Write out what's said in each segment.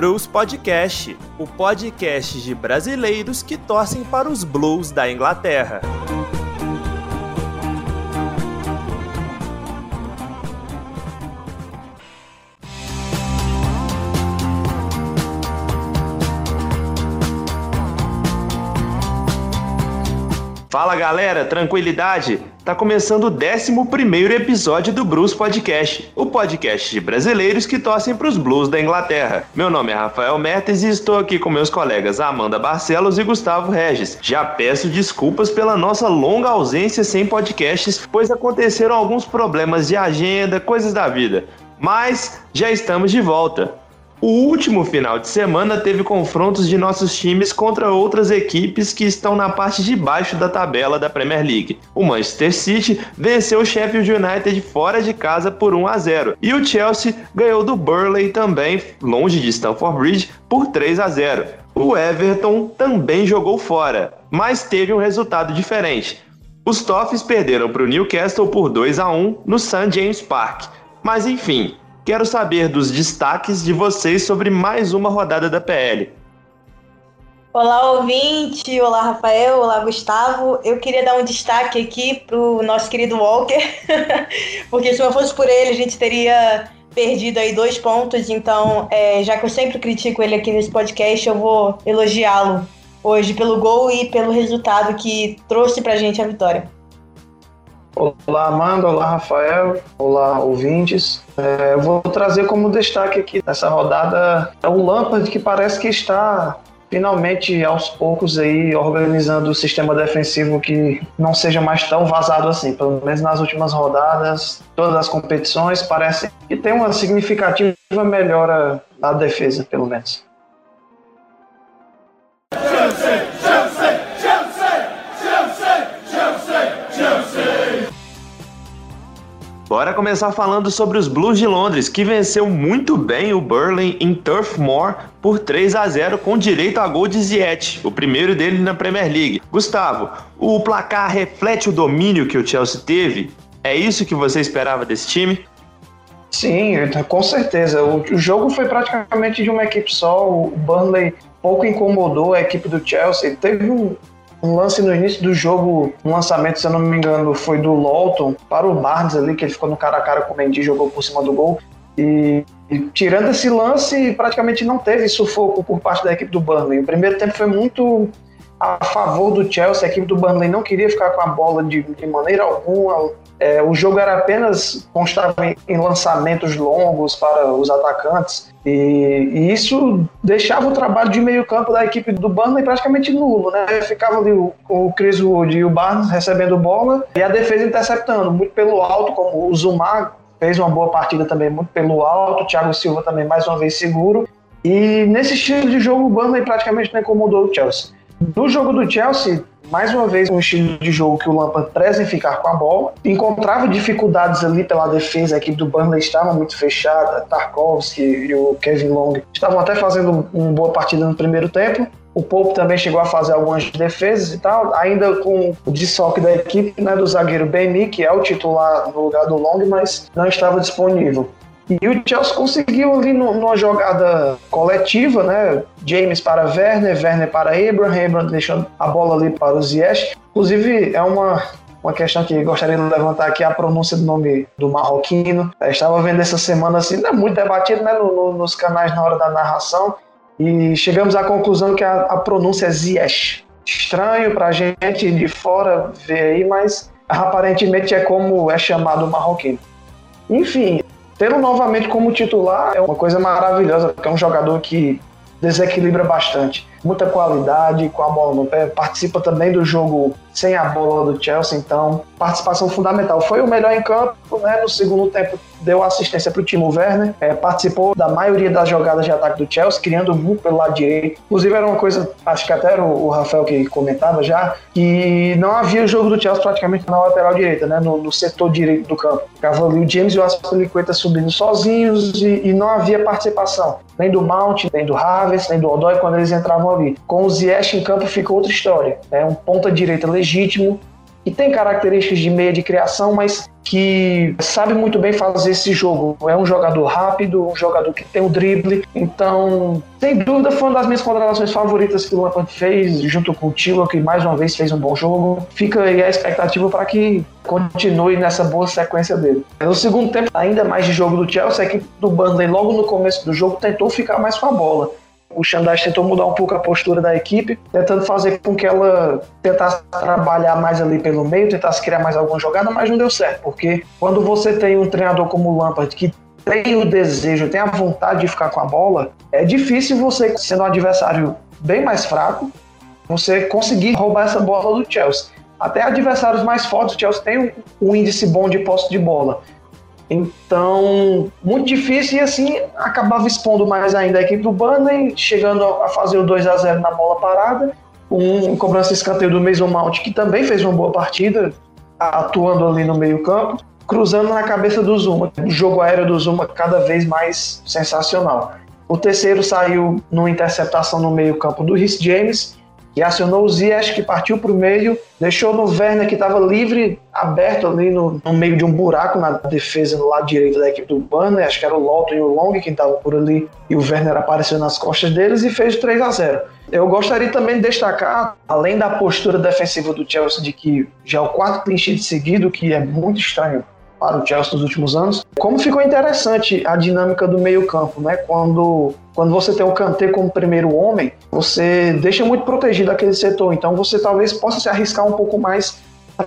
Blues Podcast, o podcast de brasileiros que torcem para os Blues da Inglaterra. Fala galera, tranquilidade? Tá começando o 11 episódio do Blues Podcast, o podcast de brasileiros que torcem para os Blues da Inglaterra. Meu nome é Rafael Mertes e estou aqui com meus colegas Amanda Barcelos e Gustavo Regis. Já peço desculpas pela nossa longa ausência sem podcasts, pois aconteceram alguns problemas de agenda, coisas da vida. Mas já estamos de volta. O último final de semana teve confrontos de nossos times contra outras equipes que estão na parte de baixo da tabela da Premier League. O Manchester City venceu o Sheffield United fora de casa por 1 a 0 e o Chelsea ganhou do Burley também, longe de Stamford Bridge, por 3 a 0. O Everton também jogou fora, mas teve um resultado diferente. Os Toffees perderam para o Newcastle por 2 a 1 no St James Park. Mas enfim, Quero saber dos destaques de vocês sobre mais uma rodada da PL. Olá, ouvinte! Olá, Rafael! Olá, Gustavo! Eu queria dar um destaque aqui para o nosso querido Walker, porque se não fosse por ele, a gente teria perdido aí dois pontos. Então, é, já que eu sempre critico ele aqui nesse podcast, eu vou elogiá-lo hoje pelo gol e pelo resultado que trouxe para a gente a vitória. Olá, Amanda. Olá, Rafael. Olá, ouvintes. É, eu vou trazer como destaque aqui nessa rodada é o Lampard, que parece que está finalmente aos poucos aí organizando o sistema defensivo que não seja mais tão vazado assim. Pelo menos nas últimas rodadas, todas as competições parece que tem uma significativa melhora na defesa, pelo menos. Bora começar falando sobre os Blues de Londres, que venceu muito bem o Burnley em Turf Moor por 3 a 0 com direito a gol de Ziyech, o primeiro dele na Premier League. Gustavo, o placar reflete o domínio que o Chelsea teve? É isso que você esperava desse time? Sim, com certeza. O jogo foi praticamente de uma equipe só. O Burnley pouco incomodou a equipe do Chelsea. Teve um, um lance no início do jogo, um lançamento, se eu não me engano, foi do Lawton para o Barnes ali, que ele ficou no cara a cara com o Mendy, jogou por cima do gol. E, e, tirando esse lance, praticamente não teve sufoco por parte da equipe do Burnley. O primeiro tempo foi muito a favor do Chelsea, a equipe do Burnley não queria ficar com a bola de, de maneira alguma, é, o jogo era apenas constava em, em, lançamentos longos para os atacantes e, e, isso deixava o trabalho de meio campo da equipe do Burnley praticamente nulo, né? Ficava ali o, o Chris Wood e o Barnes recebendo bola e a defesa interceptando, muito pelo alto, como o Zumar fez uma boa partida também, muito pelo alto, o Thiago Silva também mais uma vez seguro. E nesse estilo de jogo, o Burnley praticamente não incomodou o Chelsea. No jogo do Chelsea, mais uma vez um estilo de jogo que o Lampard preza em ficar com a bola. Encontrava dificuldades ali pela defesa, a equipe do Burnley estava muito fechada, Tarkovsky e o Kevin Long estavam até fazendo uma boa partida no primeiro tempo. O Pope também chegou a fazer algumas defesas e tal, ainda com o desfoque da equipe, né, do zagueiro Bemi, que é o titular no lugar do Long, mas não estava disponível. E o Chelsea conseguiu ali numa jogada coletiva, né? James para Werner, Werner para Abraham, Abraham deixando a bola ali para o Ziyech. Inclusive, é uma, uma questão que gostaria de levantar aqui, a pronúncia do nome do marroquino. Eu estava vendo essa semana, assim, é muito debatido né, no, no, nos canais na hora da narração, e chegamos à conclusão que a, a pronúncia é Ziyech. Estranho para a gente de fora ver aí, mas aparentemente é como é chamado o marroquino. Enfim, Tê-lo novamente como titular é uma coisa maravilhosa, porque é um jogador que desequilibra bastante. Muita qualidade com a bola no pé, participa também do jogo sem a bola do Chelsea, então participação fundamental. Foi o melhor em campo, né? No segundo tempo deu assistência para o Timo Werner, é, participou da maioria das jogadas de ataque do Chelsea, criando muito pelo lado direito. Inclusive era uma coisa, acho que até o, o Rafael que comentava já, que não havia jogo do Chelsea praticamente na lateral direita, né? No, no setor direito do campo. Ficava ali o James e o Aspilicueta subindo sozinhos e, e, não havia participação. Nem do Mount, nem do Havertz, nem do Odoi quando eles entravam ali. Com o Ziyech em campo fica outra história. É um ponta direita legítimo, que tem características de meia de criação, mas que sabe muito bem fazer esse jogo. É um jogador rápido, um jogador que tem o drible. Então, sem dúvida, foi uma das minhas contratações favoritas que o Lampard fez, junto com o Tilo, que mais uma vez fez um bom jogo. Fica aí a expectativa para que continue nessa boa sequência dele. No segundo tempo, ainda mais de jogo do Chelsea, a equipe do Burnley, logo no começo do jogo, tentou ficar mais com a bola. O Xandais tentou mudar um pouco a postura da equipe, tentando fazer com que ela tentasse trabalhar mais ali pelo meio, tentasse criar mais alguma jogada, mas não deu certo, porque quando você tem um treinador como o Lampard que tem o desejo, tem a vontade de ficar com a bola, é difícil você, sendo um adversário bem mais fraco, você conseguir roubar essa bola do Chelsea. Até adversários mais fortes, o Chelsea tem um índice bom de posse de bola. Então, muito difícil e assim acabava expondo mais ainda a equipe do Burnley, chegando a fazer o 2 a 0 na bola parada, um cobrança escanteio do Mason Mount, que também fez uma boa partida, atuando ali no meio-campo, cruzando na cabeça do Zuma. O jogo aéreo do Zuma cada vez mais sensacional. O terceiro saiu numa interceptação no meio-campo do Rhys James, que acionou o Ziyech, que partiu para o meio, deixou no Werner, que estava livre, aberto ali no, no, meio de um buraco na defesa, no lado direito da equipe do Banner, acho que era o Lawton e o Long que estavam por ali, e o Werner apareceu nas costas deles e fez o 3 a 0 Eu gostaria também de destacar, além da postura defensiva do Chelsea, de que já é o quarto clean sheet seguido, que é muito estranho para o Chelsea nos últimos anos. Como ficou interessante a dinâmica do meio-campo, né? Quando, quando você tem o Kanté como primeiro homem, você deixa muito protegido aquele setor. Então você talvez possa se arriscar um pouco mais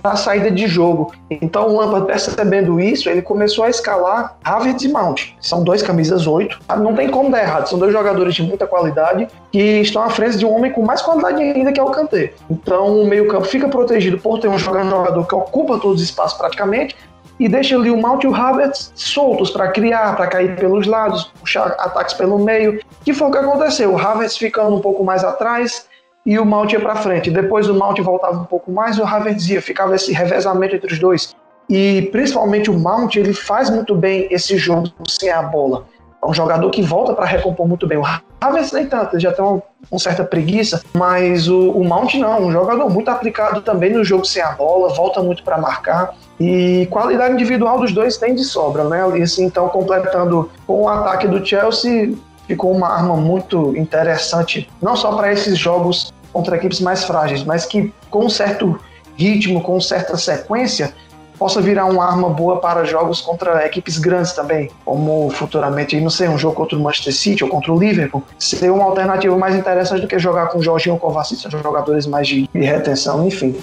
a saída de jogo. Então o Lampard percebendo isso, ele começou a escalar Havertz e Mount. São dois camisas 8. Não tem como dar errado. São dois jogadores de muita qualidade que estão à frente de um homem com mais qualidade ainda que é o Kanté. Então o meio-campo fica protegido por ter um jogador que ocupa todos os espaços praticamente, e deixa ali o Mount e o Havertz soltos para criar, para cair pelos lados, puxar ataques pelo meio, que foi o que aconteceu. O Havertz ficando um pouco mais atrás e o Mount ia para frente. Depois o Mount voltava um pouco mais e o Havertz ia, ficava esse revezamento entre os dois. E principalmente o Mount, ele faz muito bem esse jogo sem a bola. Um jogador que volta para recompor muito bem. O Havertz nem tanto, ele já tem uma, uma certa preguiça, mas o, o Mount não, um jogador muito aplicado também no jogo sem a bola, volta muito para marcar. E qualidade individual dos dois tem de sobra, né? E assim, então, completando com o ataque do Chelsea, ficou uma arma muito interessante, não só para esses jogos contra equipes mais frágeis, mas que com um certo ritmo, com certa sequência, possa virar uma arma boa para jogos contra equipes grandes também, como futuramente, não sei, um jogo contra o Manchester City ou contra o Liverpool, ser uma alternativa mais interessante do que jogar com o Jorginho ou Kovacic, são jogadores mais de, de retenção, enfim.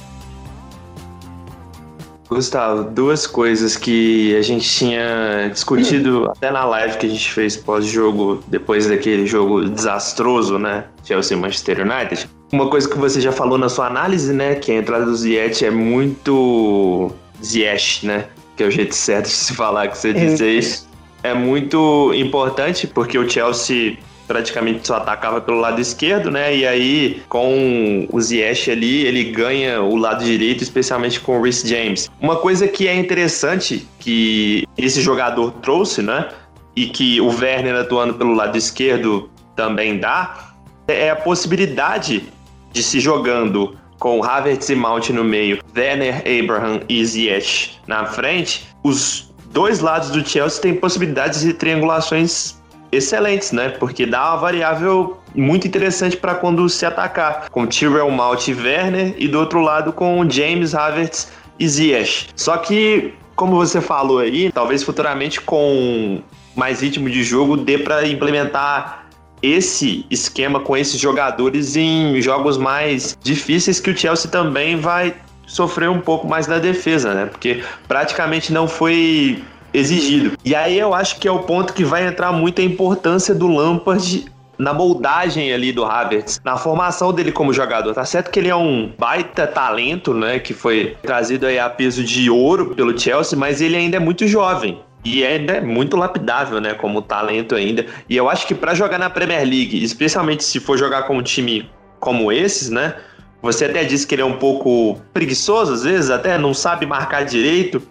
Gustavo, duas coisas que a gente tinha discutido até na live que a gente fez pós-jogo, depois daquele jogo desastroso, né? Chelsea Manchester United. Uma coisa que você já falou na sua análise, né? Que a entrada do Ziyech é muito Ziyech, né? Que é o jeito certo de se falar que você disse isso. É muito importante porque o Chelsea praticamente só atacava pelo lado esquerdo, né? E aí, com o Ziyech ali, ele ganha o lado direito, especialmente com o Rhys James. Uma coisa que é interessante que esse jogador trouxe, né? E que o Werner atuando pelo lado esquerdo também dá, é a possibilidade de se jogando com Havertz e Mount no meio, Werner, Abraham e Ziyech na frente, os dois lados do Chelsea têm possibilidades de triangulações excelentes, né? Porque dá uma variável muito interessante para quando se atacar, com Tyrell Malt e Werner, e do outro lado com James Havertz e Ziyech. Só que, como você falou aí, talvez futuramente com mais ritmo de jogo dê para implementar esse esquema com esses jogadores em jogos mais difíceis que o Chelsea também vai sofrer um pouco mais na defesa, né? Porque praticamente não foi exigido. E aí eu acho que é o ponto que vai entrar muito a importância do Lampard na moldagem ali do Havertz, na formação dele como jogador. Tá certo que ele é um baita talento, né, que foi trazido aí a peso de ouro pelo Chelsea, mas ele ainda é muito jovem. E é muito lapidável, né, como talento ainda. E eu acho que para jogar na Premier League, especialmente se for jogar com um time como esses, né, você até disse que ele é um pouco preguiçoso às vezes, até não sabe marcar direito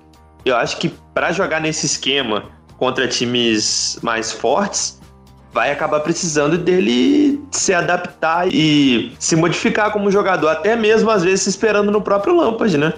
eu acho que para jogar nesse esquema contra times mais fortes, vai acabar precisando dele se adaptar e se modificar como jogador, até mesmo às vezes esperando no próprio Lampard, né?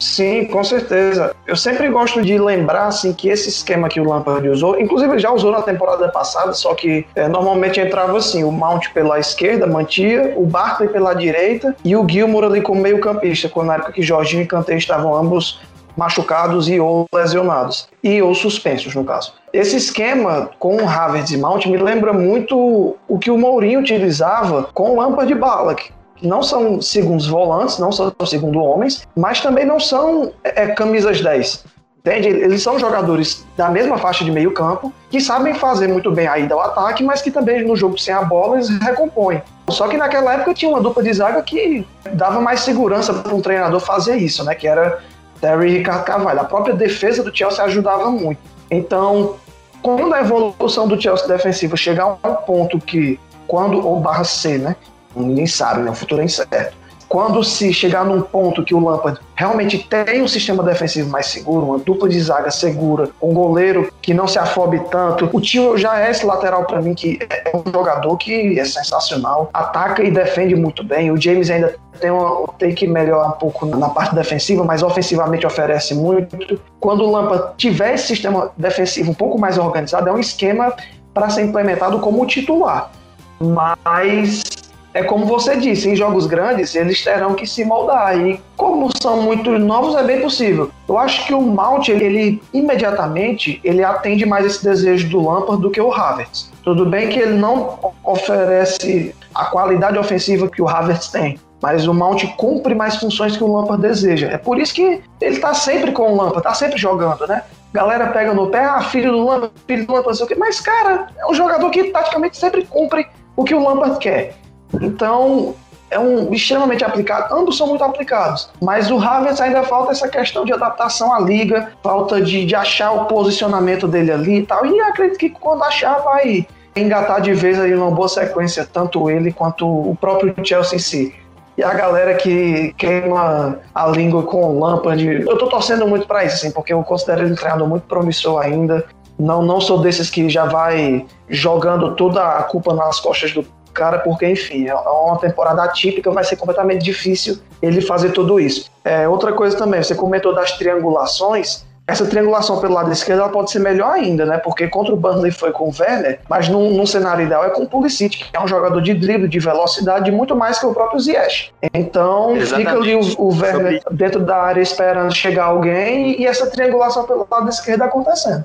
Sim, com certeza. Eu sempre gosto de lembrar assim que esse esquema que o Lampard usou, inclusive já usou na temporada passada, só que é, normalmente entrava assim, o Mount pela esquerda mantia, o Barkley pela direita e o Gilmour ali como meio campista, quando na época que Jorginho e Kanté estavam ambos machucados e ou lesionados, e ou suspensos no caso. Esse esquema com o Havertz e Mount me lembra muito o que o Mourinho utilizava com o Lampard e Ballack, não são segundos volantes, não são segundo homens, mas também não são é, camisas 10. Entende? Eles são jogadores da mesma faixa de meio campo, que sabem fazer muito bem a ida ao ataque, mas que também no jogo sem a bola eles recompõem. Só que naquela época tinha uma dupla de zaga que dava mais segurança para um treinador fazer isso, né? Que era Terry e Ricardo Carvalho. A própria defesa do Chelsea ajudava muito. Então, quando a evolução do Chelsea defensiva chegar a um ponto que, quando, ou barra C, né? Ninguém sabe, né? O futuro é incerto. Quando se chegar num ponto que o Lampard realmente tem um sistema defensivo mais seguro, uma dupla de zaga segura, um goleiro que não se afobe tanto, o tio já é esse lateral para mim que é um jogador que é sensacional, ataca e defende muito bem. O James ainda tem, uma, tem que melhorar um pouco na parte defensiva, mas ofensivamente oferece muito. Quando o Lampard tiver esse sistema defensivo um pouco mais organizado, é um esquema para ser implementado como titular. Mas é como você disse, em jogos grandes eles terão que se moldar. E como são muito novos, é bem possível. Eu acho que o Mount, ele, ele, imediatamente, ele atende mais esse desejo do Lampard do que o Havertz. Tudo bem que ele não oferece a qualidade ofensiva que o Havertz tem. Mas o Mount cumpre mais funções que o Lampard deseja. É por isso que ele tá sempre com o Lampard, tá sempre jogando, né? Galera pega no pé, ah, filho do Lampard, filho do Lampard, não sei o quê. Mas, cara, é um jogador que taticamente sempre cumpre o que o Lampard quer. Então, é um extremamente aplicado. Ambos são muito aplicados. Mas o Havertz ainda falta essa questão de adaptação à liga, falta de, de achar o posicionamento dele ali e tal. E acredito que quando achar, vai engatar de vez aí uma boa sequência, tanto ele quanto o próprio Chelsea em si. E a galera que queima a língua com o Lampard, eu tô torcendo muito para isso, assim, porque eu considero ele um treinador muito promissor ainda. Não, não sou desses que já vai jogando toda a culpa nas costas do cara, porque, enfim, é uma temporada atípica, vai ser completamente difícil ele fazer tudo isso. É, outra coisa também, você comentou das triangulações. Essa triangulação pelo lado esquerdo ela pode ser melhor ainda, né? Porque contra o Burnley foi com o Werner, mas num, num cenário ideal é com o Pulisic, que é um jogador de drible, de velocidade, muito mais que o próprio Ziyech. Então Exatamente. fica ali o, o Werner dentro da área esperando chegar alguém e essa triangulação pelo lado esquerdo acontecendo.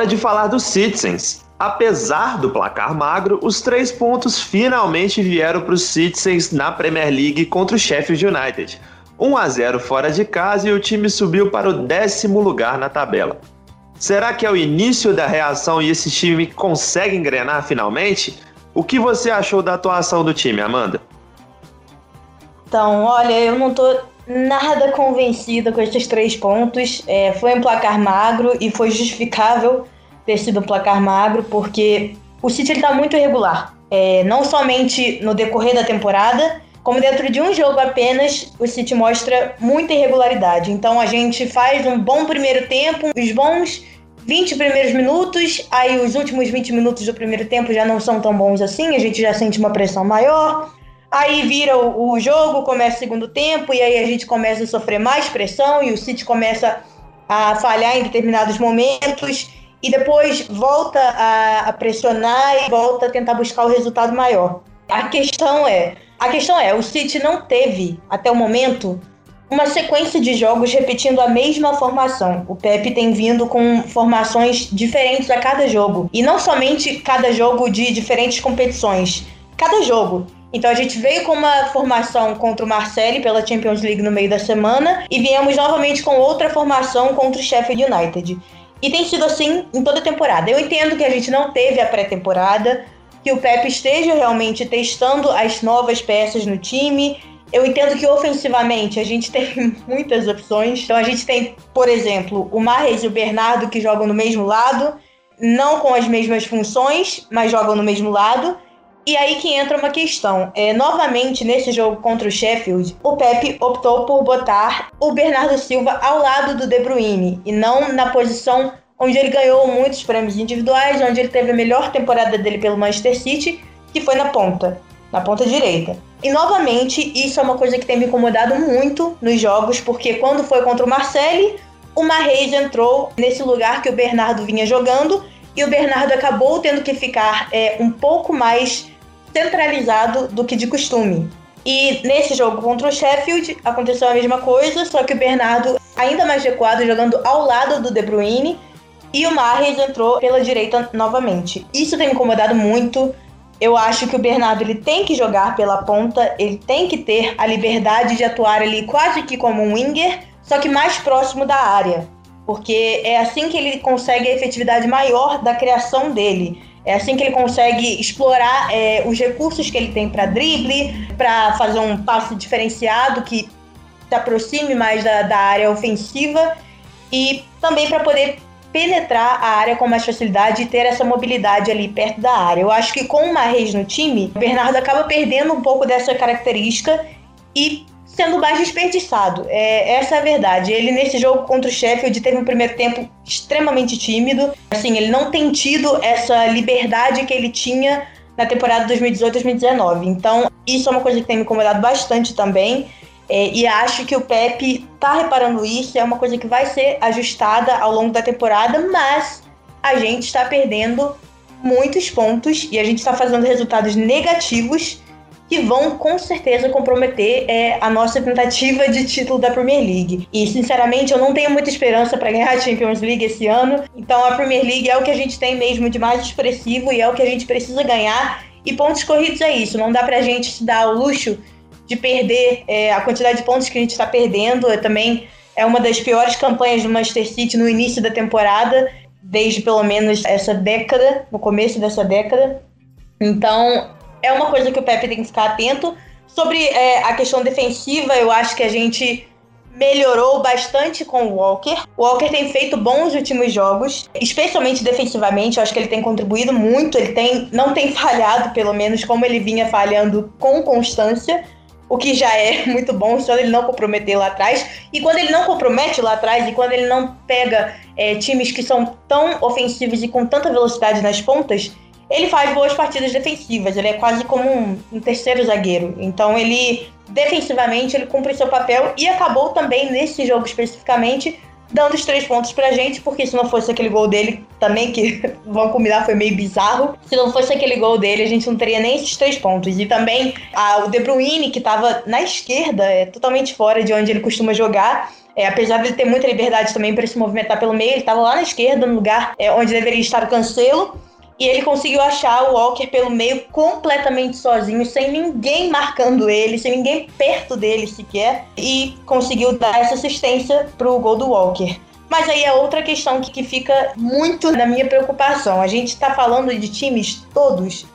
Hora de falar dos Citizens. Apesar do placar magro, os três pontos finalmente vieram para os Citizens na Premier League contra o Sheffield United. 1 a 0 fora de casa e o time subiu para o décimo lugar na tabela. Será que é o início da reação e esse time consegue engrenar finalmente? O que você achou da atuação do time, Amanda? Então, olha, eu não tô nada convencida com esses três pontos. É, foi um placar magro e foi justificável ter sido um placar magro, porque o City está muito irregular. É, não somente no decorrer da temporada, como dentro de um jogo apenas, o City mostra muita irregularidade. Então a gente faz um bom primeiro tempo, os bons 20 primeiros minutos, aí os últimos 20 minutos do primeiro tempo já não são tão bons assim, a gente já sente uma pressão maior. Aí vira o, o, jogo, começa o segundo tempo, e aí a gente começa a sofrer mais pressão e o City começa a falhar em determinados momentos e depois volta a, a pressionar e volta a tentar buscar o resultado maior. A questão é, a questão é, o City não teve até o momento uma sequência de jogos repetindo a mesma formação. O Pepe tem vindo com formações diferentes a cada jogo. E não somente cada jogo de diferentes competições. Cada jogo. Então a gente veio com uma formação contra o Marseille pela Champions League no meio da semana e viemos novamente com outra formação contra o Sheffield United. E tem sido assim em toda a temporada. Eu entendo que a gente não teve a pré-temporada, que o Pep esteja realmente testando as novas peças no time. Eu entendo que ofensivamente a gente tem muitas opções. Então a gente tem, por exemplo, o Marres e o Bernardo que jogam no mesmo lado, não com as mesmas funções, mas jogam no mesmo lado. E aí que entra uma questão. É, novamente, nesse jogo contra o Sheffield, o Pepe optou por botar o Bernardo Silva ao lado do De Bruyne e não na posição onde ele ganhou muitos prêmios individuais, onde ele teve a melhor temporada dele pelo Manchester City, que foi na ponta, na ponta direita. E novamente, isso é uma coisa que tem me incomodado muito nos jogos, porque quando foi contra o Marseille, o Marreis entrou nesse lugar que o Bernardo vinha jogando e o Bernardo acabou tendo que ficar é, um pouco mais centralizado do que de costume. E nesse jogo contra o Sheffield aconteceu a mesma coisa, só que o Bernardo ainda mais recuado, jogando ao lado do De Bruyne, e o Mahrez entrou pela direita novamente. Isso tem me incomodado muito. Eu acho que o Bernardo ele tem que jogar pela ponta, ele tem que ter a liberdade de atuar ali quase que como um winger, só que mais próximo da área, porque é assim que ele consegue a efetividade maior da criação dele. É assim que ele consegue explorar é, os recursos que ele tem para drible, para fazer um passe diferenciado que se aproxime mais da, da área ofensiva e também para poder penetrar a área com mais facilidade e ter essa mobilidade ali perto da área. Eu acho que com o Marreis no time, o Bernardo acaba perdendo um pouco dessa característica e sendo mais desperdiçado. É, essa é a verdade. Ele, nesse jogo contra o Sheffield, teve um primeiro tempo extremamente tímido. Assim, ele não tem tido essa liberdade que ele tinha na temporada 2018-2019. Então, isso é uma coisa que tem me incomodado bastante também. É, e acho que o Pepe tá reparando isso, é uma coisa que vai ser ajustada ao longo da temporada, mas a gente está perdendo muitos pontos e a gente está fazendo resultados negativos que vão com certeza comprometer é, a nossa tentativa de título da Premier League. E sinceramente, eu não tenho muita esperança para ganhar a Champions League esse ano. Então a Premier League é o que a gente tem mesmo de mais expressivo e é o que a gente precisa ganhar. E pontos corridos é isso. Não dá para a gente se dar o luxo de perder é, a quantidade de pontos que a gente está perdendo. É, também é uma das piores campanhas do Manchester City no início da temporada, desde pelo menos essa década, no começo dessa década. Então, é uma coisa que o Pepe tem que ficar atento. Sobre é, a questão defensiva, eu acho que a gente melhorou bastante com o Walker. O Walker tem feito bons últimos jogos, especialmente defensivamente. Eu acho que ele tem contribuído muito. Ele tem, não tem falhado, pelo menos, como ele vinha falhando com constância. O que já é muito bom, só ele não comprometer lá atrás. E quando ele não compromete lá atrás, e quando ele não pega é, times que são tão ofensivos e com tanta velocidade nas pontas, ele faz boas partidas defensivas, ele é quase como um, um, terceiro zagueiro. Então ele defensivamente ele cumpre seu papel e acabou também nesse jogo especificamente dando os três pontos pra gente, porque se não fosse aquele gol dele também, que vamos combinar, foi meio bizarro. Se não fosse aquele gol dele, a gente não teria nem esses três pontos. E também a, o De Bruyne, que tava na esquerda, é totalmente fora de onde ele costuma jogar. É, apesar de ele ter muita liberdade também para se movimentar pelo meio, ele estava lá na esquerda, no lugar é, onde deveria estar o Cancelo e ele conseguiu achar o Walker pelo meio completamente sozinho, sem ninguém marcando ele, sem ninguém perto dele sequer, e conseguiu dar essa assistência pro gol do Walker. Mas aí é outra questão que, que fica muito na minha preocupação. A gente está falando de times todos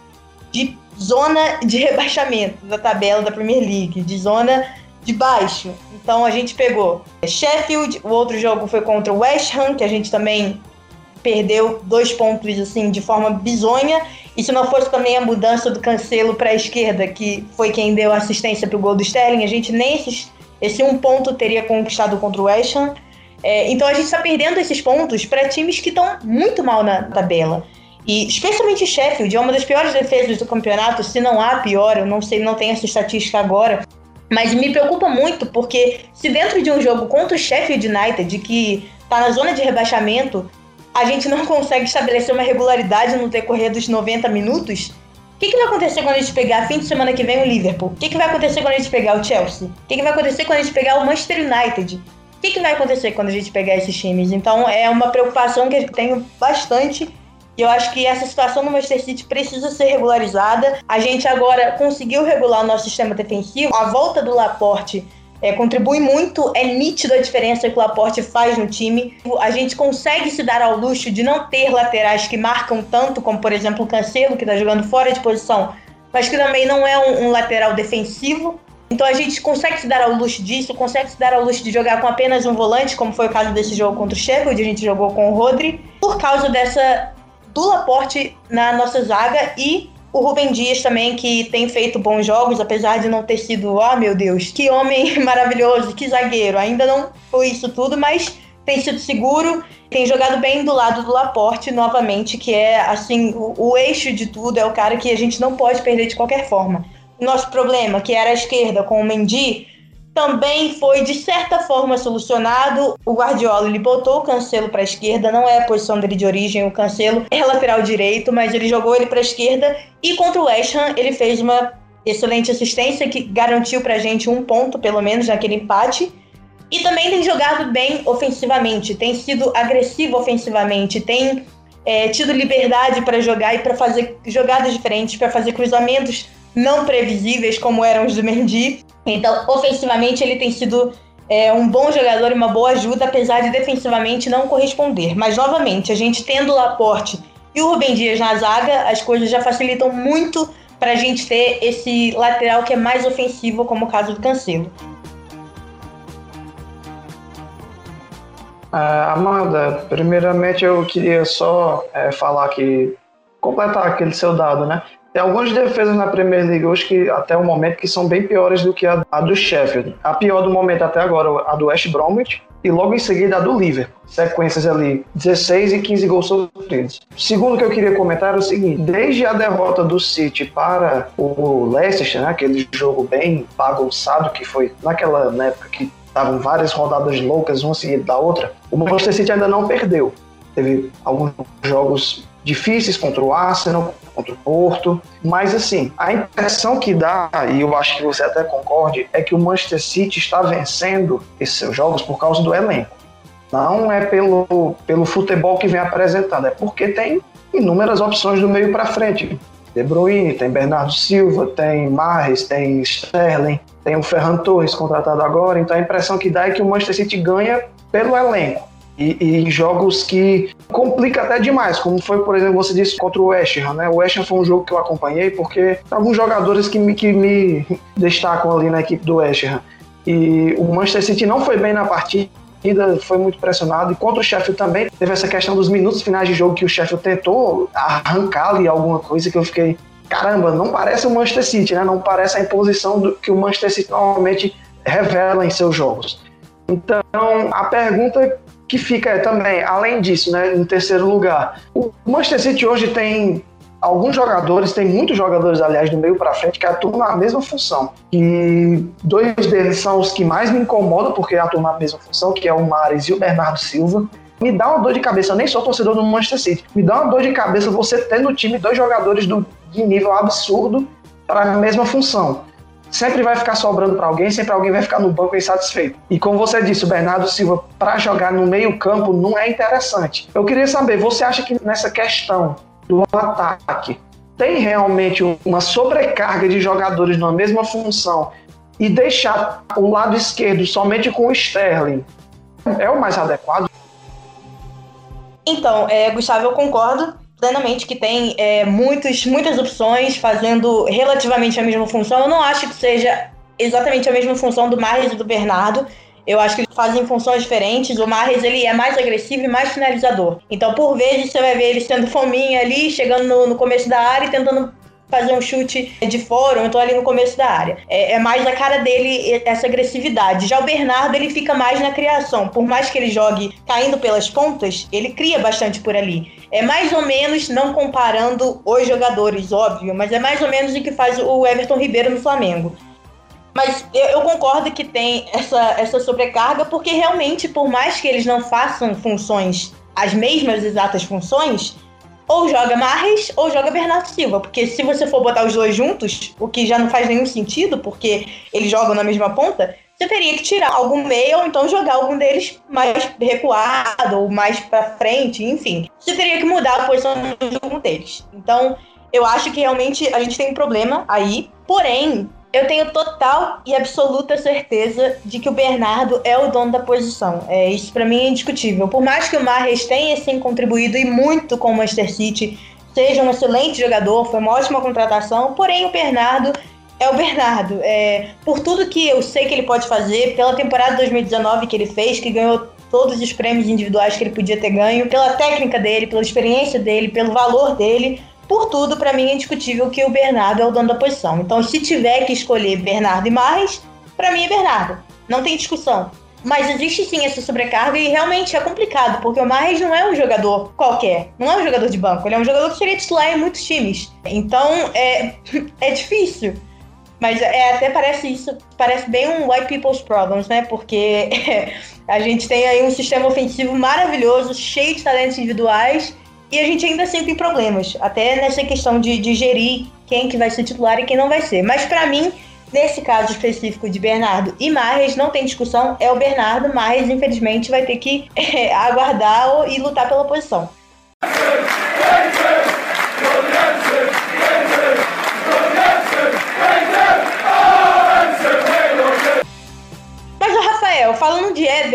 de zona de rebaixamento da tabela da Premier League, de zona de baixo. Então a gente pegou Sheffield, o outro jogo foi contra o West Ham, que a gente também perdeu dois pontos assim de forma bizonha. E se não fosse também a mudança do Cancelo para a esquerda, que foi quem deu assistência para o gol do Sterling, a gente nem esses, esse um ponto teria conquistado contra o West Ham. É, então a gente está perdendo esses pontos para times que estão muito mal na tabela. E especialmente Sheffield, é uma das piores defesas do campeonato, se não há pior, eu não sei, não tenho essa estatística agora. Mas me preocupa muito, porque se dentro de um jogo contra o Sheffield United, que está na zona de rebaixamento, a gente não consegue estabelecer uma regularidade no decorrer dos 90 minutos, o que, que, vai acontecer quando a gente pegar fim de semana que vem o Liverpool? O que, que vai acontecer quando a gente pegar o Chelsea? O que, que vai acontecer quando a gente pegar o Manchester United? O que, vai acontecer quando a gente pegar esses times? Então é uma preocupação que eu tenho bastante. E eu acho que essa situação no Manchester City precisa ser regularizada. A gente agora conseguiu regular o nosso sistema defensivo. A volta do Laporte é, contribui muito, é nítido a diferença que o Laporte faz no time. A gente consegue se dar ao luxo de não ter laterais que marcam tanto, como por exemplo o Cancelo, que está jogando fora de posição, mas que também não é um, um, lateral defensivo. Então a gente consegue se dar ao luxo disso, consegue se dar ao luxo de jogar com apenas um volante, como foi o caso desse jogo contra o Sheffield, a gente jogou com o Rodri, por causa dessa do Laporte na nossa zaga e o Rubem Dias também, que tem feito bons jogos, apesar de não ter sido, oh meu Deus, que homem maravilhoso, que zagueiro. Ainda não foi isso tudo, mas tem sido seguro, tem jogado bem do lado do Laporte novamente, que é assim o, o, eixo de tudo, é o cara que a gente não pode perder de qualquer forma. Nosso problema, que era a esquerda com o Mendy, também foi de certa forma solucionado. O Guardiola ele botou o Cancelo para a esquerda, não é a posição dele de origem, o Cancelo é lateral direito, mas ele jogou ele para a esquerda e contra o West Ham ele fez uma excelente assistência que garantiu para a gente um ponto pelo menos naquele empate. E também tem jogado bem ofensivamente, tem sido agressivo ofensivamente, tem é, tido liberdade para jogar e para fazer jogadas diferentes, para fazer cruzamentos não previsíveis como eram os do Mendy. Então, ofensivamente, ele tem sido é, um bom jogador e uma boa ajuda, apesar de defensivamente não corresponder. Mas, novamente, a gente tendo o Laporte e o Rubem Dias na zaga, as coisas já facilitam muito para a gente ter esse lateral que é mais ofensivo, como o caso do Cancelo. Uh, Amanda, primeiramente eu queria só é, falar que completar aquele seu dado, né? Tem algumas defesas na Premier League hoje que até o momento que são bem piores do que a, a do Sheffield. A pior do momento até agora a do West Bromwich e logo em seguida a do Liverpool. Sequências ali, 16 e 15 gols sofridos. Segundo que eu queria comentar é o seguinte: desde a derrota do City para o Leicester, né, aquele jogo bem bagunçado que foi naquela época que estavam várias rodadas loucas, uma seguida da outra, o Manchester City ainda não perdeu. Teve alguns jogos difíceis contra o Arsenal, contra o Porto, mas assim, a impressão que dá, e eu acho que você até concorde, é que o Manchester City está vencendo esses seus jogos por causa do elenco. Não é pelo, pelo futebol que vem apresentando, é porque tem inúmeras opções do meio para frente. De Bruyne, tem Bernardo Silva, tem Marres, tem Sterling, tem o Ferran Torres contratado agora, então a impressão que dá é que o Manchester City ganha pelo elenco. E, e, jogos que complica até demais, como foi, por exemplo, você disse contra o West Ham, né? O West Ham foi um jogo que eu acompanhei porque alguns jogadores que me, que me destacam ali na equipe do West Ham. E o Manchester City não foi bem na partida, foi muito pressionado. E contra o Sheffield também teve essa questão dos minutos finais de jogo que o Sheffield tentou arrancar ali alguma coisa que eu fiquei, caramba, não parece o Manchester City, né? Não parece a imposição do, que o Manchester City normalmente revela em seus jogos. Então, a pergunta que fica também, além disso, né, em terceiro lugar, o Manchester City hoje tem alguns jogadores, tem muitos jogadores, aliás, do meio para frente, que atuam na mesma função. E dois deles são os que mais me incomodam, porque atuam na mesma função, que é o Mares e o Bernardo Silva. Me dá uma dor de cabeça, eu nem sou torcedor do Manchester City, me dá uma dor de cabeça você ter no time dois jogadores do, de nível absurdo para a mesma função sempre vai ficar sobrando para alguém, sempre alguém vai ficar no banco insatisfeito. E como você disse, o Bernardo Silva, para jogar no meio-campo, não é interessante. Eu queria saber, você acha que nessa questão do ataque tem realmente uma sobrecarga de jogadores na mesma função e deixar o lado esquerdo somente com o Sterling é o mais adequado? Então, é, Gustavo, eu concordo plenamente que tem é, muitos, muitas opções fazendo relativamente a mesma função. Eu não acho que seja exatamente a mesma função do Marres e do Bernardo. Eu acho que eles fazem funções diferentes. O Marres ele é mais agressivo e mais finalizador. Então, por vezes, você vai ver ele sendo fominha ali, chegando no, no começo da área e tentando fazer um chute de fora, ou então ali no começo da área. É, é, mais a cara dele essa agressividade. Já o Bernardo, ele fica mais na criação. Por mais que ele jogue caindo pelas pontas, ele cria bastante por ali. É mais ou menos, não comparando os jogadores, óbvio, mas é mais ou menos o que faz o Everton Ribeiro no Flamengo. Mas eu, concordo que tem essa, essa sobrecarga, porque realmente, por mais que eles não façam funções, as mesmas exatas funções, ou joga Marres ou joga Bernardo Silva. Porque se você for botar os dois juntos, o que já não faz nenhum sentido, porque eles jogam na mesma ponta, você teria que tirar algum meio ou então jogar algum deles mais recuado ou mais para frente, enfim. Você teria que mudar a posição de algum deles. Então, eu acho que realmente a gente tem um problema aí. Porém, eu tenho total e absoluta certeza de que o Bernardo é o dono da posição. É, isso para mim é indiscutível. Por mais que o Marres tenha sim contribuído e muito com o Manchester City, seja um excelente jogador, foi uma ótima contratação, porém o Bernardo é o Bernardo. É, por tudo que eu sei que ele pode fazer, pela temporada 2019 que ele fez, que ganhou todos os prêmios individuais que ele podia ter ganho, pela técnica dele, pela experiência dele, pelo valor dele, por tudo, para mim é indiscutível que o Bernardo é o dono da posição. Então, se tiver que escolher Bernardo e mais, para mim é Bernardo. Não tem discussão. Mas existe sim essa sobrecarga e realmente é complicado, porque o Marres não é um jogador qualquer, não é um jogador de banco, ele é um jogador que seria titular em muitos times. Então é, é difícil. Mas é, até parece isso, parece bem um white people's problems, né? Porque a gente tem aí um sistema ofensivo maravilhoso, cheio de talentos individuais, e a gente ainda assim tem problemas, até nessa questão de, de gerir quem que vai ser titular e quem não vai ser. Mas para mim, Nesse caso específico de Bernardo e Marres, não tem discussão, é o Bernardo. Marres, infelizmente, vai ter que é, aguardar e lutar pela posição.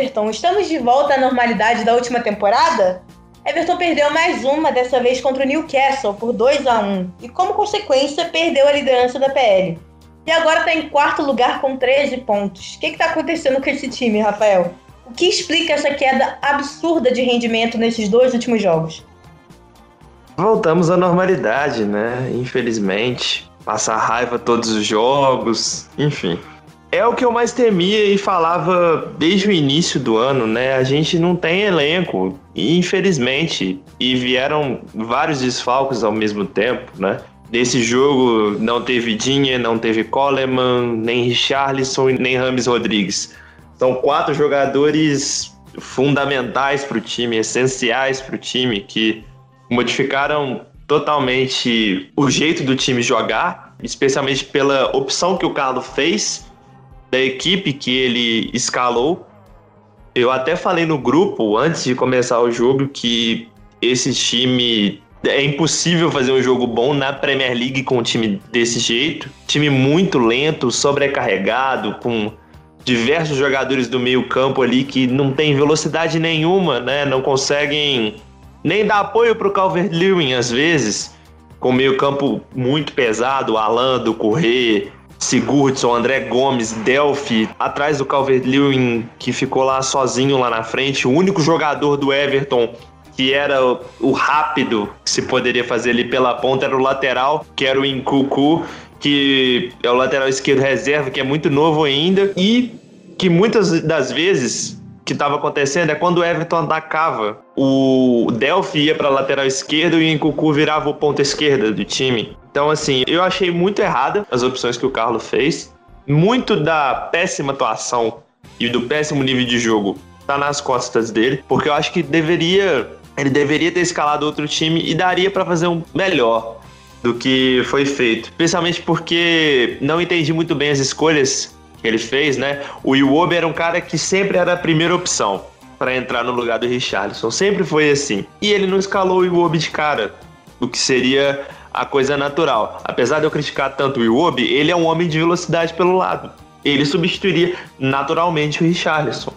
Everton, estamos de volta à normalidade da última temporada? Everton perdeu mais uma, dessa vez contra o Newcastle, por 2 a 1 e, como consequência, perdeu a liderança da PL. E agora está em quarto lugar com 13 pontos. O que está acontecendo com esse time, Rafael? O que explica essa queda absurda de rendimento nesses dois últimos jogos? Voltamos à normalidade, né? Infelizmente. Passar raiva todos os jogos, enfim. É o que eu mais temia e falava desde o início do ano, né? A gente não tem elenco, infelizmente. E vieram vários desfalques ao mesmo tempo, né? Nesse jogo não teve Dinha, não teve Coleman, nem Richarlison nem Rames Rodrigues. São quatro jogadores fundamentais para o time, essenciais para o time, que modificaram totalmente o jeito do time jogar, especialmente pela opção que o Carlos fez da equipe que ele escalou. Eu até falei no grupo antes de começar o jogo que esse time é impossível fazer um jogo bom na Premier League com um time desse jeito. Time muito lento, sobrecarregado, com diversos jogadores do meio-campo ali que não tem velocidade nenhuma, né? Não conseguem nem dar apoio para o Calvert-Lewin às vezes, com meio-campo muito pesado, Alan do Correr, Sigurdsson, André Gomes, Delphi, atrás do Calvert-Lewin que ficou lá sozinho lá na frente, o único jogador do Everton que era o, rápido que se poderia fazer ali pela ponta, era o lateral, que era o Incucu, que é o lateral esquerdo reserva, que é muito novo ainda, e que muitas das vezes que estava acontecendo é quando o Everton atacava, o Delphi ia para lateral esquerda e o Incucu virava o ponta esquerda do time. Então, assim, eu achei muito errada as opções que o Carlos fez. Muito da péssima atuação e do péssimo nível de jogo tá nas costas dele, porque eu acho que deveria ele deveria ter escalado outro time e daria para fazer um melhor do que foi feito. Especialmente porque não entendi muito bem as escolhas que ele fez, né? O Iwobi era um cara que sempre era a primeira opção para entrar no lugar do Richarlison. Sempre foi assim. E ele não escalou o Iwobi de cara, o que seria a coisa natural. Apesar de eu criticar tanto o Iwobi, ele é um homem de velocidade pelo lado. Ele substituiria naturalmente o Richarlison.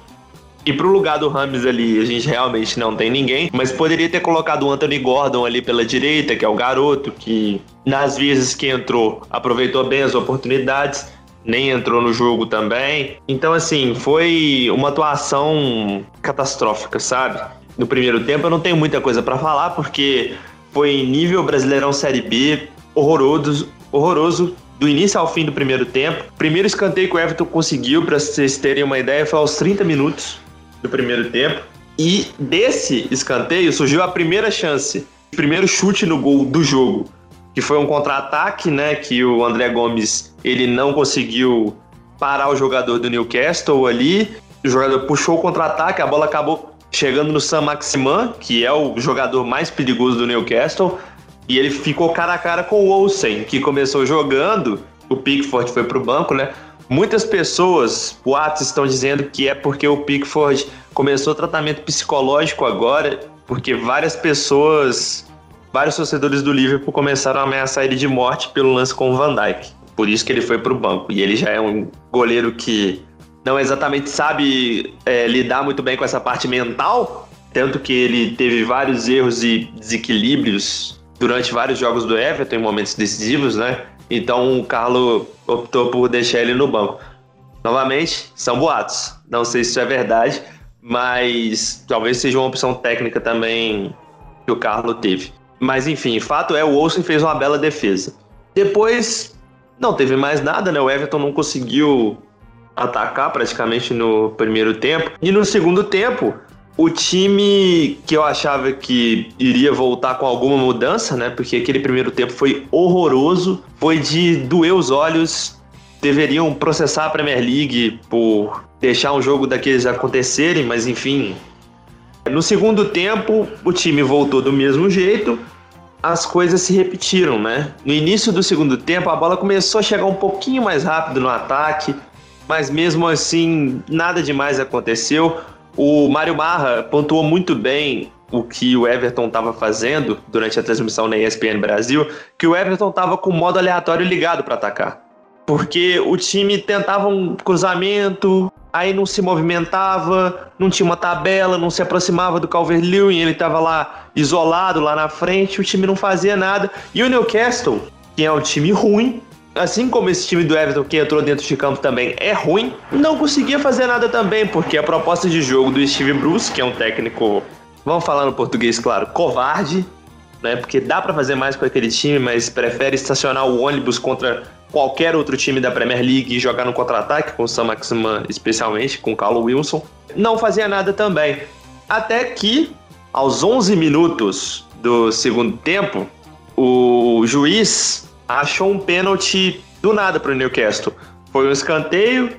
E pro lugar do Rames ali, a gente realmente não tem ninguém, mas poderia ter colocado o Anthony Gordon ali pela direita, que é o garoto que nas vezes que entrou aproveitou bem as oportunidades, nem entrou no jogo também. Então assim, foi uma atuação catastrófica, sabe? No primeiro tempo eu não tenho muita coisa para falar porque foi nível Brasileirão Série B horroroso, horroroso do início ao fim do primeiro tempo. Primeiro escanteio que o Everton conseguiu, para vocês terem uma ideia, foi aos 30 minutos do primeiro tempo. E desse escanteio surgiu a primeira chance, o primeiro chute no gol do jogo, que foi um contra-ataque, né, que o André Gomes ele não conseguiu parar o jogador do Newcastle ali. O jogador puxou o contra-ataque, a bola acabou chegando no Sam Maximan, que é o jogador mais perigoso do Newcastle, e ele ficou cara a cara com o Olsen, que começou jogando, o Pickford foi pro banco, né? Muitas pessoas, boatos, estão dizendo que é porque o Pickford começou tratamento psicológico agora, porque várias pessoas, vários torcedores do Liverpool começaram a ameaçar ele de morte pelo lance com o Van Dijk. Por isso que ele foi para o banco. E ele já é um goleiro que não exatamente sabe é, lidar muito bem com essa parte mental, tanto que ele teve vários erros e desequilíbrios durante vários jogos do Everton em momentos decisivos, né? Então o Carlo optou por deixar ele no banco. Novamente, são boatos. Não sei se isso é verdade, mas talvez seja uma opção técnica também que o Carlo teve. Mas enfim, fato é, o Olsen fez uma bela defesa. Depois, não teve mais nada, né? O Everton não conseguiu atacar praticamente no primeiro tempo. E no segundo tempo, o time que eu achava que iria voltar com alguma mudança, né? Porque aquele primeiro tempo foi horroroso, foi de doer os olhos. Deveriam processar a Premier League por deixar um jogo daqueles acontecerem, mas enfim. No segundo tempo, o time voltou do mesmo jeito, as coisas se repetiram, né? No início do segundo tempo, a bola começou a chegar um pouquinho mais rápido no ataque, mas mesmo assim, nada demais aconteceu. O Mário Marra pontuou muito bem o que o Everton estava fazendo durante a transmissão na ESPN Brasil, que o Everton estava com o modo aleatório ligado para atacar. Porque o time tentava um cruzamento, aí não se movimentava, não tinha uma tabela, não se aproximava do Calvert-Lewin, ele estava lá isolado lá na frente, o time não fazia nada. E o Newcastle, que é um time ruim, assim como esse time do Everton que entrou dentro de campo também é ruim, não conseguia fazer nada também, porque a proposta de jogo do Steve Bruce, que é um técnico, vamos falar no português, claro, covarde, né? Porque dá para fazer mais com aquele time, mas prefere estacionar o ônibus contra qualquer outro time da Premier League jogar no contra-ataque, com o Sam Maximan especialmente, com o Carlo Wilson. Não fazia nada também. Até que, aos 11 minutos do segundo tempo, o juiz achou um pênalti do nada para o Newcastle. Foi um escanteio,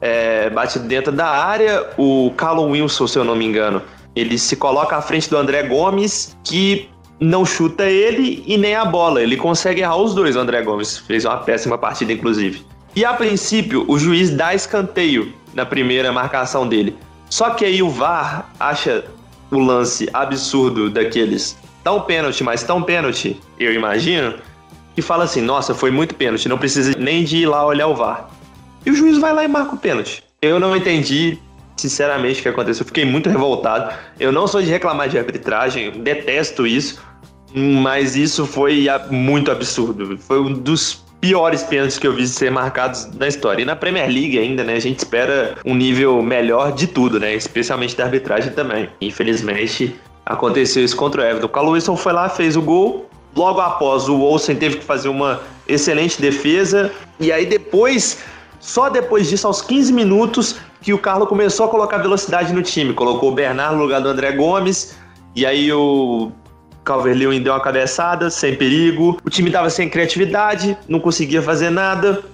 é, bate dentro da área. O Callum Wilson, se eu não me engano, ele se coloca à frente do André Gomes, que não chuta ele e nem a bola. Ele consegue errar os dois, o André Gomes. Fez uma péssima partida, inclusive. E a princípio, o juiz dá escanteio na primeira marcação dele. Só que aí o VAR acha o lance absurdo daqueles. Tão pênalti, mas tão pênalti, eu imagino, que fala assim: nossa, foi muito pênalti, não precisa nem de ir lá olhar o VAR. E o juiz vai lá e marca o pênalti. Eu não entendi, sinceramente, o que aconteceu. Fiquei muito revoltado. Eu não sou de reclamar de arbitragem, detesto isso, mas isso foi muito absurdo. Foi um dos piores pênaltis que eu vi ser marcados na história. E na Premier League ainda, né? A gente espera um nível melhor de tudo, né? Especialmente da arbitragem também. Infelizmente, aconteceu isso contra o Everton. O Wilson foi lá, fez o gol. Logo após, o Olsen teve que fazer uma excelente defesa. E aí depois, só depois disso, aos 15 minutos, que o Carlos começou a colocar velocidade no time. Colocou o Bernard no lugar do André Gomes. E aí o Calvert-Lewin deu uma cabeçada, sem perigo. O time estava sem criatividade, não conseguia fazer nada.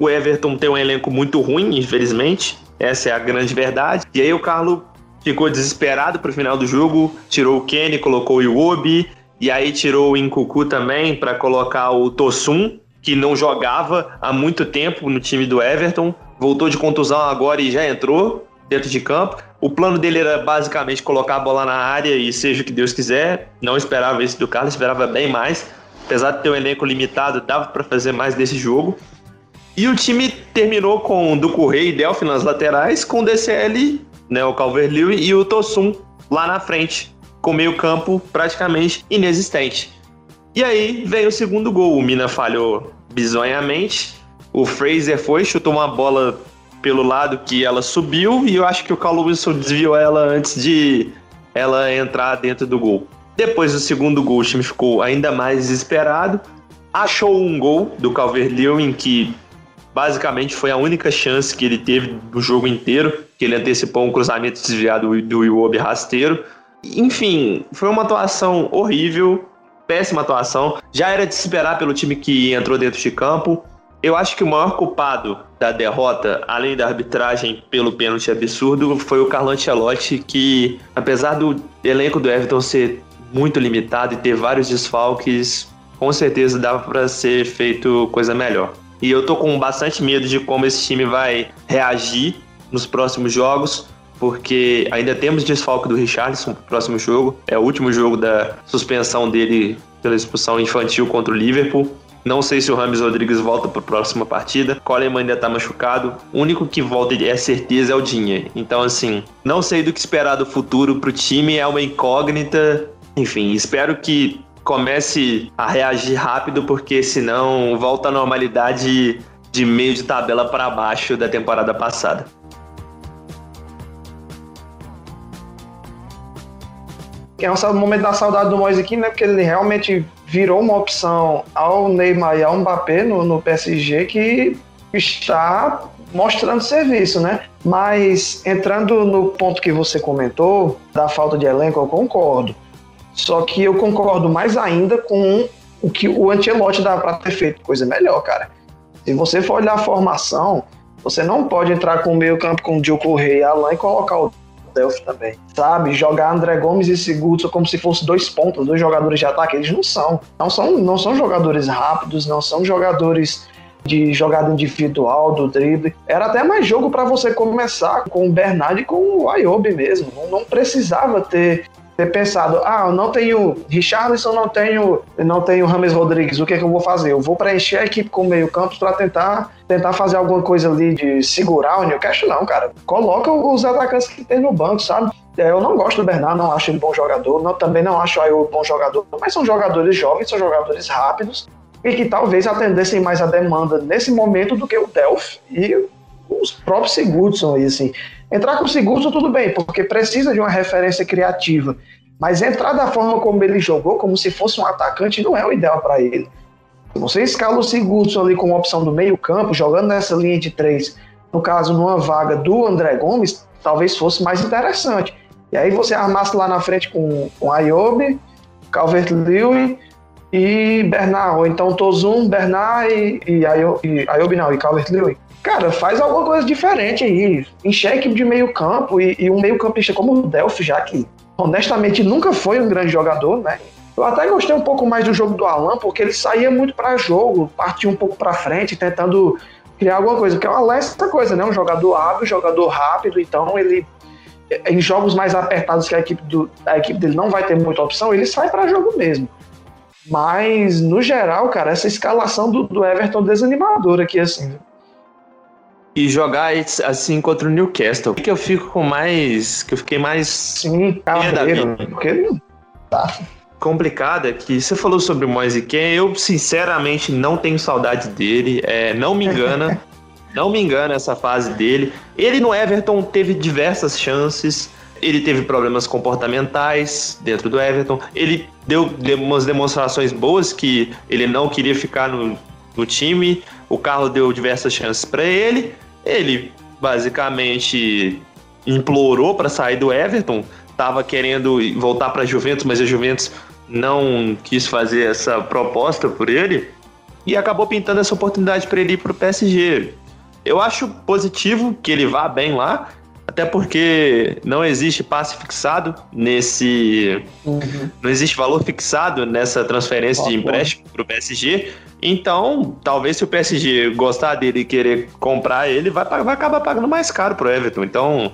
O Everton tem um elenco muito ruim, infelizmente. Essa é a grande verdade. E aí o Carlos ficou desesperado para o final do jogo, tirou o Kenny, colocou o Iwobi, e aí tirou o Incucu também para colocar o Tosun, que não jogava há muito tempo no time do Everton. Voltou de contusão agora e já entrou dentro de campo. O plano dele era basicamente colocar a bola na área e seja o que Deus quiser. Não esperava isso do Carlos, esperava bem mais. Apesar de ter um elenco limitado, dava para fazer mais desse jogo. E o time terminou com Rei e Delphi nas laterais, com o DCL, né, o Calvert-Lewin e o Tosun lá na frente com meio campo praticamente inexistente. E aí vem o segundo gol. O Mina falhou bizonhamente. O Fraser foi, chutou uma bola pelo lado que ela subiu e eu acho que o Carl Wilson desviou ela antes de ela entrar dentro do gol. Depois do segundo gol, o time ficou ainda mais desesperado. Achou um gol do Calvert-Lewin que basicamente foi a única chance que ele teve no jogo inteiro, que ele antecipou um cruzamento desviado do Iwobi rasteiro. Enfim, foi uma atuação horrível, péssima atuação. Já era de se esperar pelo time que entrou dentro de campo. Eu acho que o maior culpado da derrota, além da arbitragem pelo pênalti absurdo, foi o Carlo Ancelotti, que apesar do elenco do Everton ser muito limitado e ter vários desfalques, com certeza dava para ser feito coisa melhor. E eu tô com bastante medo de como esse time vai reagir nos próximos jogos porque ainda temos desfalque do Richardson pro próximo jogo. É o último jogo da suspensão dele pela expulsão infantil contra o Liverpool. Não sei se o Rames Rodrigues volta para a próxima partida. Coleman ainda está machucado. O único que volta é certeza é o Dinha. Então, assim, não sei do que esperar do futuro para o time. É uma incógnita. Enfim, espero que comece a reagir rápido, porque senão volta à normalidade de meio de tabela para baixo da temporada passada. Que é um momento da saudade do Moise aqui, né? Porque ele realmente virou uma opção ao Neymar e ao Mbappé no, no PSG que está mostrando serviço, né? Mas entrando no ponto que você comentou, da falta de elenco, eu concordo. Só que eu concordo mais ainda com o que o Ancelotti dá para ter feito coisa melhor, cara. Se você for olhar a formação, você não pode entrar com o meio campo com o Diogo Correia e e colocar o Delphi também, sabe? Jogar André Gomes e Sigurdsson como se fossem dois pontos, dois jogadores de ataque, eles não são. Não são, não são jogadores rápidos, não são jogadores de jogada individual, do drible. Era até mais jogo para você começar com o Bernard e com o Ayobi mesmo. Não, não precisava ter ter pensado, ah, eu não tenho Richarlison, não tenho, não tenho Rames Rodrigues, o que é que eu vou fazer? Eu vou preencher a equipe com meio campo para tentar tentar fazer alguma coisa ali de segurar o Newcastle, não, cara. Coloca os atacantes que tem no banco, sabe? É, eu não gosto do Bernardo, não acho ele bom jogador, não, também não acho o bom jogador, mas são jogadores jovens, são jogadores rápidos e que talvez atendessem mais a demanda nesse momento do que o Delph e os próprios Sigurdsson aí, assim. Entrar com o Sigurdsson tudo bem, porque precisa de uma referência criativa, mas entrar da forma como ele jogou, como se fosse um atacante, não é o ideal para ele. Se você escala o Sigurdsson ali com a opção do meio campo, jogando nessa linha de três, no caso, numa vaga do André Gomes, talvez fosse mais interessante. E aí você armasse lá na frente com, com Ayob, Calvert-Lewin e Bernard, ou então Tozum, Bernard e, e, Ayob, e Ayob não, e Calvert-Lewin. Cara, faz alguma coisa diferente aí. Enxergue de meio campo e, e um meio campista como o Delphi, já que honestamente nunca foi um grande jogador, né? Eu até gostei um pouco mais do jogo do Alan, porque ele saía muito para jogo, partia um pouco para frente, tentando criar alguma coisa. Porque o Alan é essa coisa, né? Um jogador hábil, jogador rápido, então ele em jogos mais apertados que a equipe, do, a equipe dele não vai ter muita opção, ele sai para jogo mesmo. Mas, no geral, cara, essa escalação do, do Everton desanimadora aqui, assim e jogar assim contra o Newcastle. Que eu fico com mais. Que eu fiquei mais. Sim, carreiro, porque tá. Complicada é que você falou sobre o Moise Ken, eu sinceramente não tenho saudade dele, é, não me engana, não me engana essa fase dele. Ele no Everton teve diversas chances, ele teve problemas comportamentais dentro do Everton, ele deu umas demonstrações boas que ele não queria ficar no, no time, o carro deu diversas chances para ele. Ele basicamente implorou para sair do Everton, estava querendo voltar para a Juventus, mas a Juventus não quis fazer essa proposta por ele e acabou pintando essa oportunidade para ele ir para o PSG. Eu acho positivo que ele vá bem lá, até porque não existe passe fixado nesse. Uhum. Não existe valor fixado nessa transferência de empréstimo para o PSG. Então, talvez se o PSG gostar dele e querer comprar ele, vai, vai acabar pagando mais caro pro Everton. Então,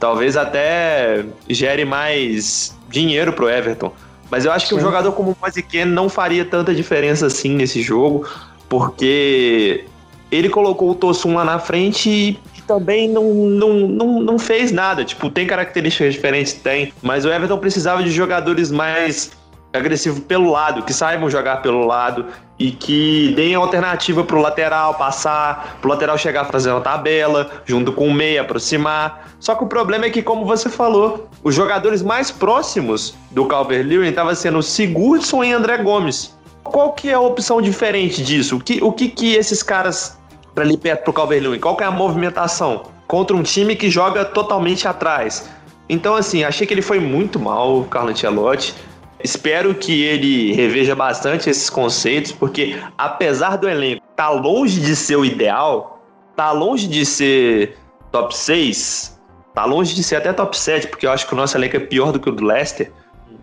talvez até gere mais dinheiro pro Everton. Mas eu acho Sim. que um jogador como o Moisiken não faria tanta diferença assim nesse jogo, porque ele colocou o Tosun lá na frente e também não, não, não, não fez nada. Tipo, tem características diferentes? Tem. Mas o Everton precisava de jogadores mais agressivo pelo lado, que saibam jogar pelo lado e que deem alternativa para o lateral passar, para o lateral chegar fazendo a tabela, junto com o meia aproximar. Só que o problema é que, como você falou, os jogadores mais próximos do Calvert-Lewin estavam sendo Sigurdsson e André Gomes. Qual que é a opção diferente disso? O que, o que, que esses caras para ali perto pro Calvert-Lewin? Qual que é a movimentação contra um time que joga totalmente atrás? Então, assim, achei que ele foi muito mal, o Carlo Ancelotti. Espero que ele reveja bastante esses conceitos, porque apesar do elenco tá longe de ser o ideal, tá longe de ser top 6, tá longe de ser até top 7, porque eu acho que o nosso elenco é pior do que o do Leicester,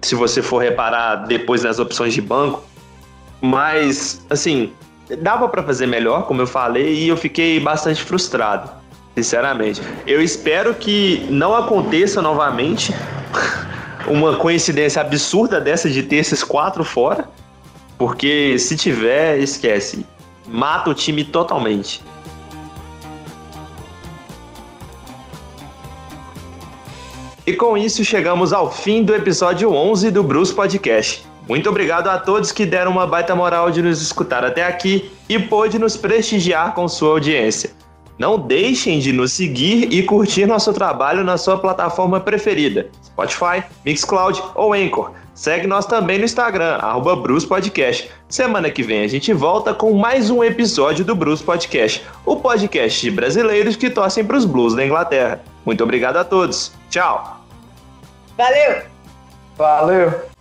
se você for reparar depois nas opções de banco. Mas, assim, dava para fazer melhor, como eu falei, e eu fiquei bastante frustrado, sinceramente. Eu espero que não aconteça novamente uma coincidência absurda dessa de ter esses quatro fora, porque se tiver, esquece. Mata o time totalmente. E com isso chegamos ao fim do episódio 11 do Bruce Podcast. Muito obrigado a todos que deram uma baita moral de nos escutar até aqui e pôde nos prestigiar com sua audiência. Não deixem de nos seguir e curtir nosso trabalho na sua plataforma preferida, Spotify, Mixcloud ou Anchor. Segue nós também no Instagram, arroba Bruce Podcast. Semana que vem a gente volta com mais um episódio do Bruce Podcast, o podcast de brasileiros que torcem para os Blues da Inglaterra. Muito obrigado a todos. Tchau. Valeu. Valeu.